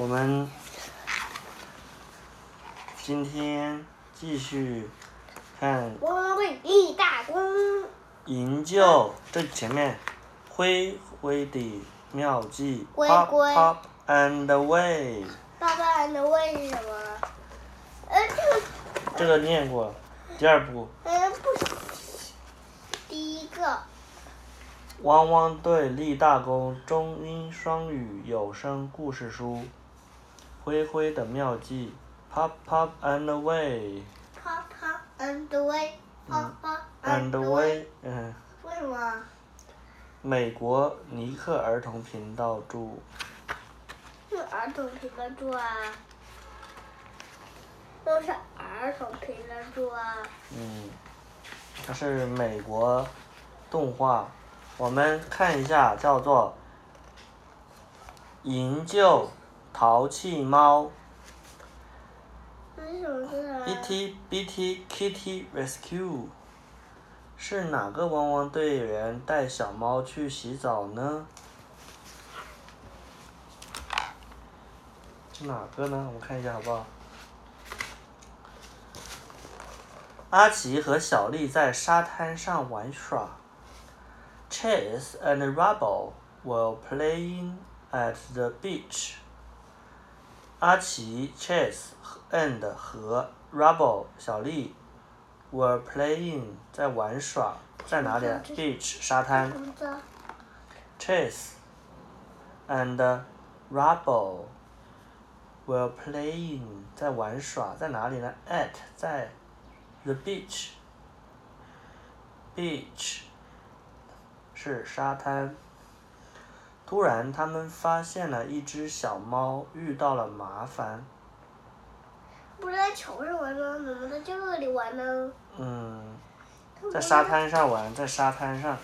我们今天继续看汪汪队立大功，营救这前面灰灰的妙计龟，Pop 龟 Pop and Way，爸爸的为是什么？呃，这个，这个念过。第二部，嗯，不是，第一个，汪汪队立大功中英双语有声故事书，灰灰的妙计，Pop Pop and away，pop pop and away，pop pop and away，嗯，为什么？美国尼克儿童频道著。是儿童评论书啊，都是儿童评论书啊。嗯，它是美国动画，我们看一下，叫做《营救淘气猫为什么是啊？》（Bitty Bitty Kitty Rescue）。是哪个汪汪队员带小猫去洗澡呢？是哪个呢？我们看一下好不好？阿奇和小丽在沙滩上玩耍。Chase and Rubble were playing at the beach. 阿奇、Chase and 和 Rubble 小丽 were playing 在玩耍，在哪里啊？Beach 沙滩。怎么着？ Chase and Rubble were playing 在玩耍，在哪里呢？At 在 the beach。Beach 是沙滩。 突然，他们发现了一只小猫遇到了麻烦。不是在球上玩吗？怎么在这里玩呢？嗯，在沙。滩上玩，在沙滩上，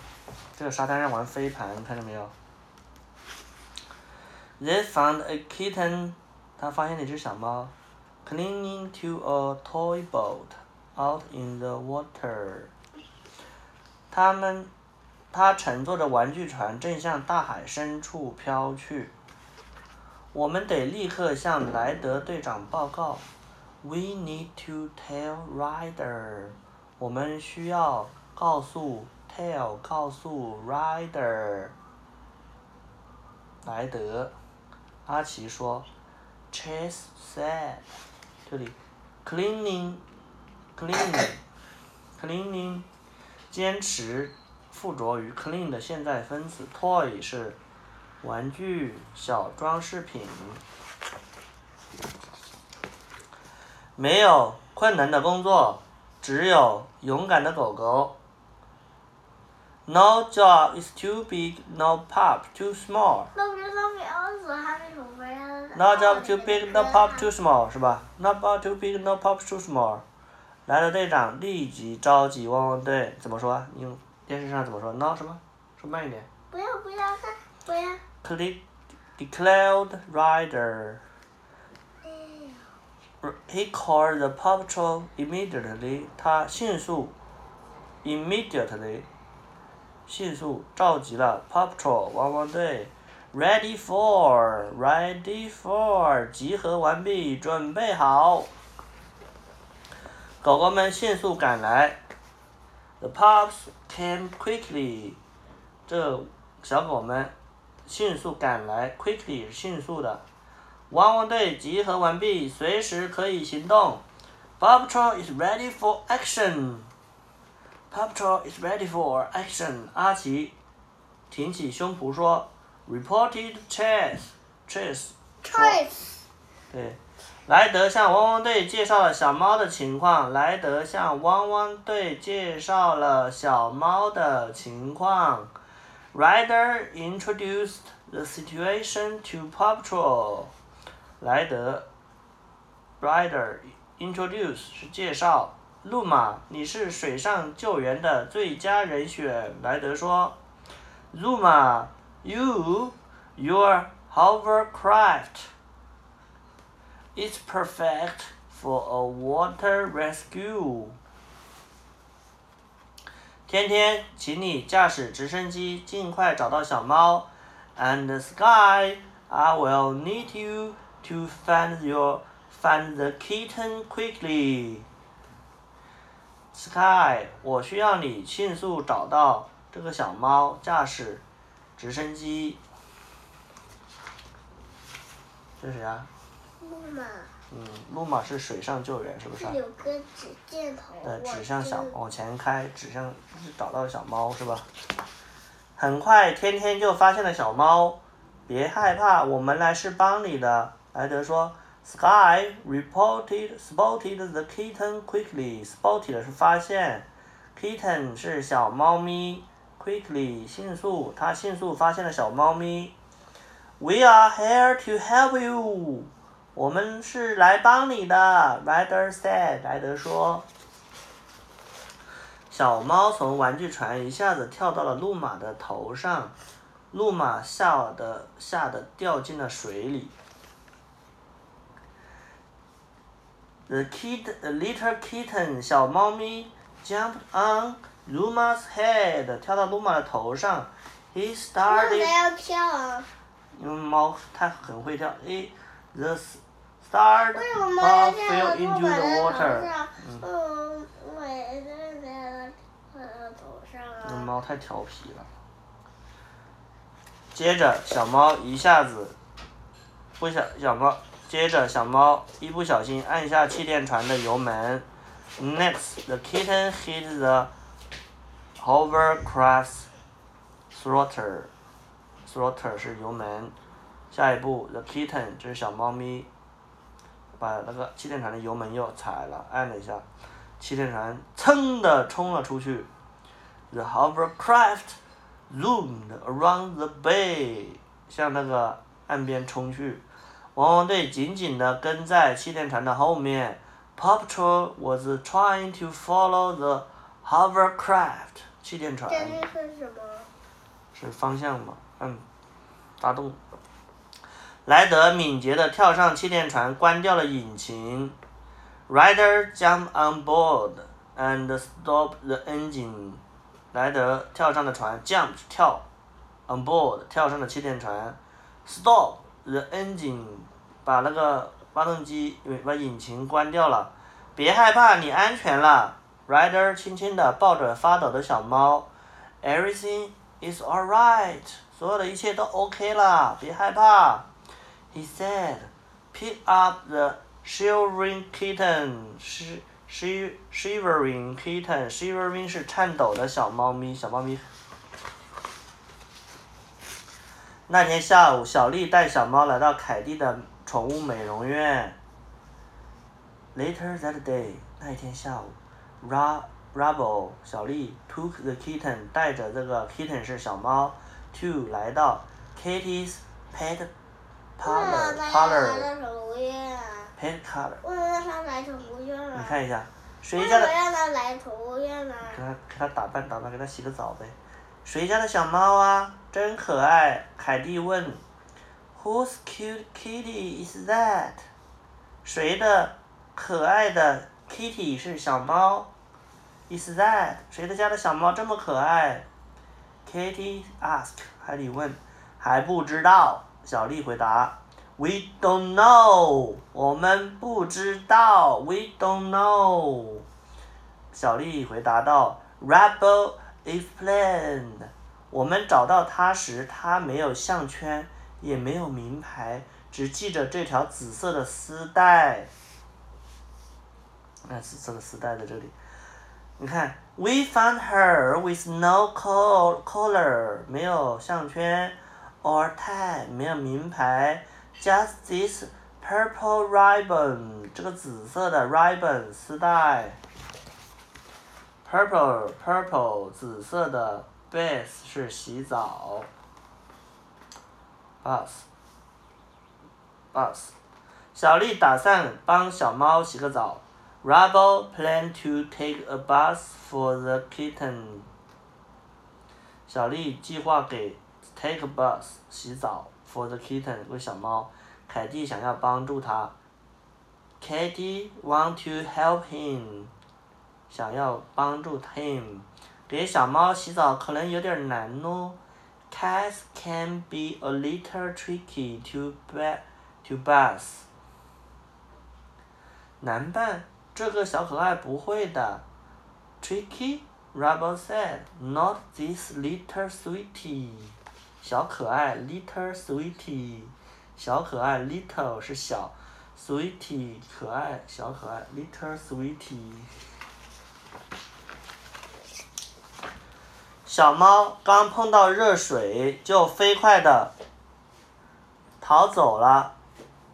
这个沙滩上玩飞盘，看见没有？They found a kitten，他发现了一只小猫，clinging to a toy boat out in the water。他们，他乘坐着玩具船正向大海深处飘去。我们得立刻向莱德队长报告。We need to tell Ryder。我们需要告诉 tell 告诉 Ryder。莱德，阿奇说，Chase said，这里，cleaning cleaning cleaning，坚持附着于 clean 的现在分词，toy 是玩具小装饰品。没有困难的工作，只有勇敢的狗狗。No job is too big, no pup too small. No job too big, no pup too small，是吧？No pup too big, no pup too small。来了队长立即召集汪汪队，怎么说啊？用电视上怎么说？No 什么？说慢一点。不要不要看，不要。Click declared rider. He called the paw patrol immediately. 他迅速，immediately，迅速召集了 paw patrol 汪汪队。Ready for, ready for，集合完毕，准备好。狗狗们迅速赶来。The pups came quickly. 这小狗们迅速赶来，quickly 是迅速的。汪汪队集合完毕，随时可以行动。Paw Patrol is ready for action. Paw Patrol is ready for action. 阿奇挺起胸脯说：“Reported Chase, Chase。” Choice。对，莱德向汪汪队介绍了小猫的情况。莱德向汪汪队介绍了小猫的情况。Rider introduced the situation to Paw Patrol. 莱德，Rider introduce 是介绍。路马，你是水上救援的最佳人选。莱德说。Zuma, you, your hovercraft It's perfect for a water rescue. 天天，请你驾驶直升机尽快找到小猫。And Sky, I will need you to find your find the kitten quickly. Sky，我需要你迅速找到这个小猫，驾驶直升机。这是谁啊？路马，嗯，路马是水上救援，是不是有个指箭头，对，指向小往前开，指向是找到小猫是吧？很快，天天就发现了小猫。别害怕，我们来是帮你的。莱德说，Sky reported spotted the kitten quickly. Spotted 是发现，kitten 是小猫咪，quickly 迅速，他迅速发现了小猫咪。We are here to help you. 我们是来帮你的，Ryder said. 莱德说。小猫从玩具船一下子跳到了路马的头上，路马吓得吓得掉进了水里。The kid, the little kitten，小猫咪 jumped on Luma's head，跳到路马的头上。He started 要跳啊？因为猫它很会跳。诶，the start 为什么要 of 跳 fell 到 into the water。上？嗯。那猫太调皮了。接着，小猫一下子不小小猫，接着小猫一不小心按下气垫船的油门。Next, the kitten hit the hovercraft's throttle. Throttle 是油门。下一步，the kitten 这是小猫咪，把那个气垫船的油门又踩了，按了一下，气垫船噌的冲了出去。The hovercraft zoomed around the bay，向那个岸边冲去。汪汪队紧紧的跟在气垫船的后面。Paw Patrol was trying to follow the hovercraft，气垫船是什么？是方向嘛？嗯，发动。莱德敏捷地跳上气垫船，关掉了引擎。Rider jump on board and stop the engine. 莱德跳上了船，jump 跳，on board 跳上了气垫船，stop the engine 把那个发动机把引擎关掉了。别害怕，你安全了。Rider 轻轻地抱着发抖的小猫，Everything is alright，所有的一切都 OK 了，别害怕。He said, "Pick up the shivering kitten." sh sh shivering kitten. Shivering 是颤抖的小猫咪，小猫咪。那天下午，小丽带小猫来到凯蒂的宠物美容院。Later that day，那一天下午，r rubble 小丽 took the kitten 带着这个 kitten 是小猫，to 来到 Katie's pet 为什么 parlor 他要来 parlor 到宠物院啊？pet color。为什么他来宠物院啊？你看一下，谁为家的？什么让他来宠物院呢？给他给他打扮打扮，给他洗个澡呗。谁家的小猫啊？真可爱。凯蒂问。Whose cute kitty is that？谁的可爱的 kitty 是小猫？Is that？谁的家的小猫这么可爱？Katie asked。海蒂问。还不知道。小丽回答。We don't know。我们不知道。We don't know。小丽回答道：“Rebel explained，我们找到它时，它没有项圈，也没有名牌，只系着这条紫色的丝带。那紫色的丝带在这里，你看，We found her with no co collar，没有项圈，or tie，没有名牌，just this purple ribbon，这个紫色的 ribbon 丝带。purple purple 紫色的 bath 是洗澡，bath bath 小丽打算帮小猫洗个澡。Rubble plan to take a bus for the kitten。小丽计划给 take a bath 洗澡 for the kitten 为小猫。凯蒂想要帮助他。Katie want to help him。想要帮助 him，给小猫洗澡可能有点难哦。Cats can be a little tricky to ba to bath。难办，这个小可爱不会的。Tricky, Rubble said, "Not this little sweetie." 小可爱，little sweetie，小可爱，little 是小，sweetie 可爱，小可爱，little sweetie。小猫刚碰到热水，就飞快的逃走了。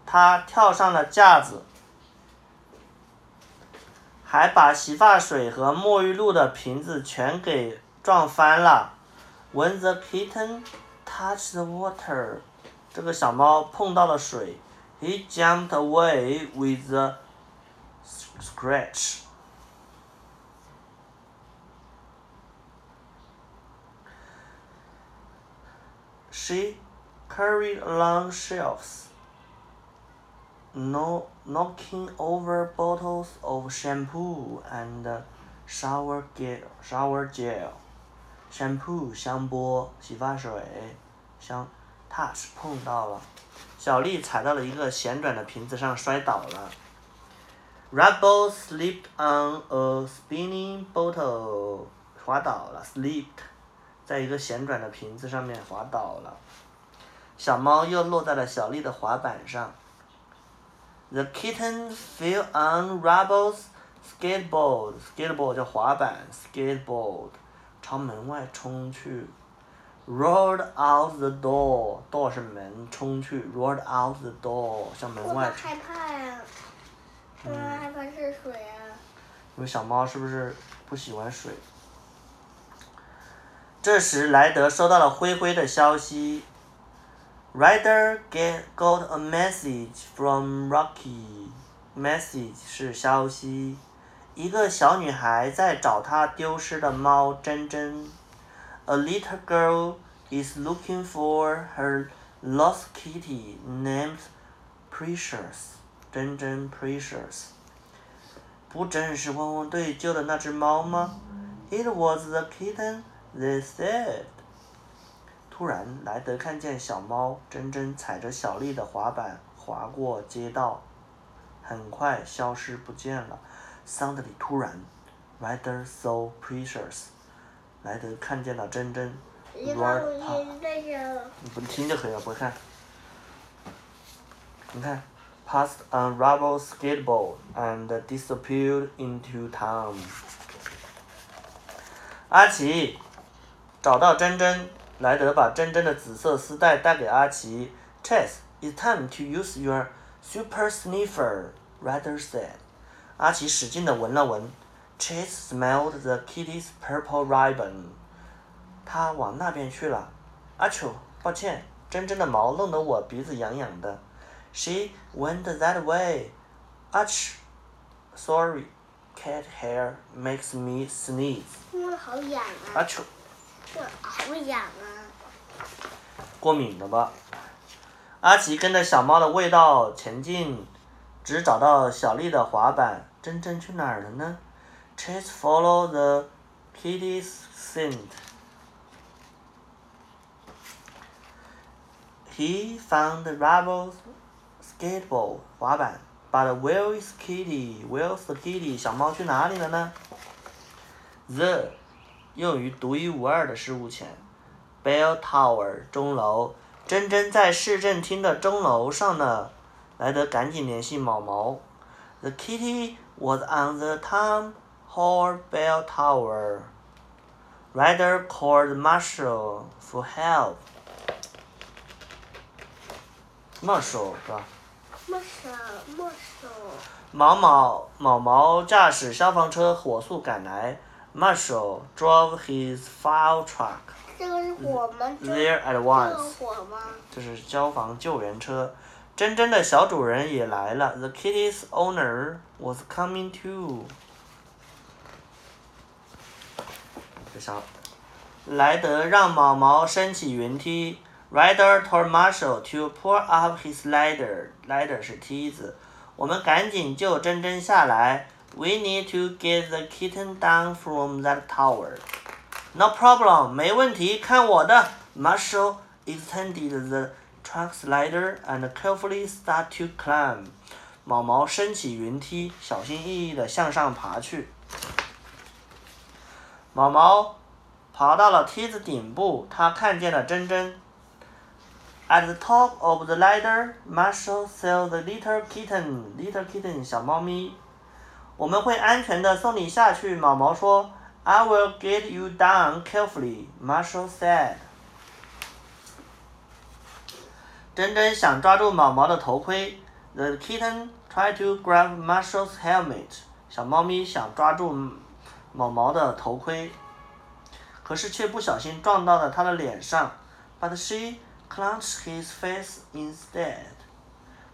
它跳上了架子，还把洗发水和沐浴露的瓶子全给撞翻了。When the kitten touched the water，这个小猫碰到了水，he jumped away with a scratch。She carried along shelves, no, knocking over bottles of shampoo and shower gel. Shower gel. Shampoo 香波，洗发水，香 touch 碰到了，小丽踩到了一个旋转的瓶子上摔倒了。Rubble slipped on a spinning bottle，滑倒了，slipped，在一个旋转的瓶子上面滑倒了。小猫又落在了小丽的滑板上。The kitten fell on Rubble's skateboard，skateboard 叫滑板，skateboard。朝门外冲去，rolled out the door，door 是门，冲去，rolled out the door 向门外。害怕呀！为什么害怕是水啊？因为小猫是不是不喜欢水？这时莱德收到了灰灰的消息，Rider get got a message from Rocky。message 是消息。一个小女孩在找她丢失的猫珍珍。A little girl is looking for her lost kitty named Precious。珍珍 Precious。不正是汪汪队救的那只猫吗？It was the kitten they said。突然，莱德看见小猫珍珍踩着小丽的滑板滑过街道，很快消失不见了。Suddenly，突然，Ryder saw Precious。莱德看见了珍珍。Run past。你不听就可以了，不看。你看，passed on rubble skateboard and disappeared into town。阿奇，找到珍珍。莱德把珍珍的紫色丝带带给阿奇。Chase，it's time to use your super sniffer，Ryder said。 阿奇使劲的闻了闻，Chase smelled the kitty's purple ribbon。他往那边去了。阿丘，抱歉，真真的毛弄得我鼻子痒痒的。She went that way。阿丘，Sorry。Cat hair makes me sneeze。嗯，好痒啊。阿丘。好痒啊。过敏了吧？阿奇跟着小猫的味道前进。只找到小丽的滑板，珍珍去哪儿了呢？Chase follow the kitty's scent. He found the Rubble's skateboard 滑板，but where is Kitty? Where's the kitty? 小猫去哪里了呢？The 用于独一无二的事物前，Bell Tower 钟楼，珍珍在市政厅的钟楼上呢。莱德赶紧联系毛毛。The kitty was on the town hall bell tower. Ryder called Marshall for help. Marshall 是吧？Marshall, Marshall。毛毛毛毛驾驶消防车火速赶来。Marshall drove his fire truck. 这个是火吗？There at once. 火吗？这是消防救援车。 珍珍的小主人也来了。The kitty's owner was coming too。这小莱德让毛毛升起云梯。，Rider told Marshall to pull up his ladder。ladder 是梯子。我们赶紧救珍珍下来。We need to get the kitten down from that tower。No problem，没问题，看我的。Marshall extended the tracks ladder and carefully start to climb. 毛毛升起云梯，小心翼翼地向上爬去。毛毛爬到了梯子顶部，他看见了珍珍。At the top of the ladder, Marshall saw the little kitten. Little kitten，小猫咪。我们会安全的送你下去，毛毛说。I will get you down carefully, Marshall said. 珍珍想抓住毛毛的头盔。The kitten tried to grab Marshall's helmet. 小猫咪想抓住毛毛的头盔，可是却不小心撞到了他的脸上。But she clenched his face instead.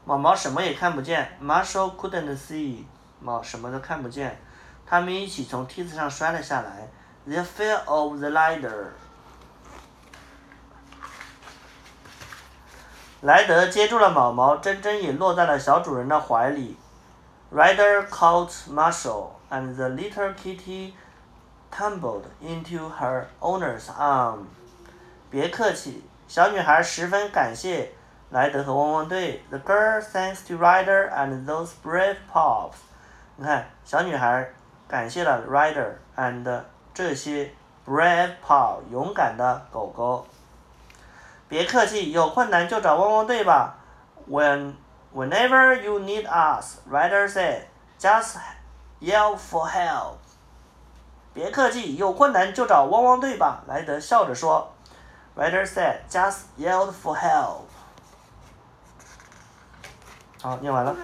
毛毛什么也看不见。Marshall couldn't see. 毛什么都看不见。他们一起从梯子上摔了下来。They fell off the ladder. 莱德接住了毛毛，珍珍也落在了小主人的怀里。Ryder caught Marshall, and the little kitty tumbled into her owner's arm. 别客气，小女孩十分感谢莱德和汪汪队。The girl thanks to Ryder and those brave pups. 你看，小女孩感谢了 Ryder and 这些 brave pup 勇敢的狗狗。别客气，有困难就找汪汪队吧。When whenever you need us rider said, just yell for help. 别客气，有困难就找汪汪队吧。莱德笑着说。rider said, just yell for help. 好，念完了。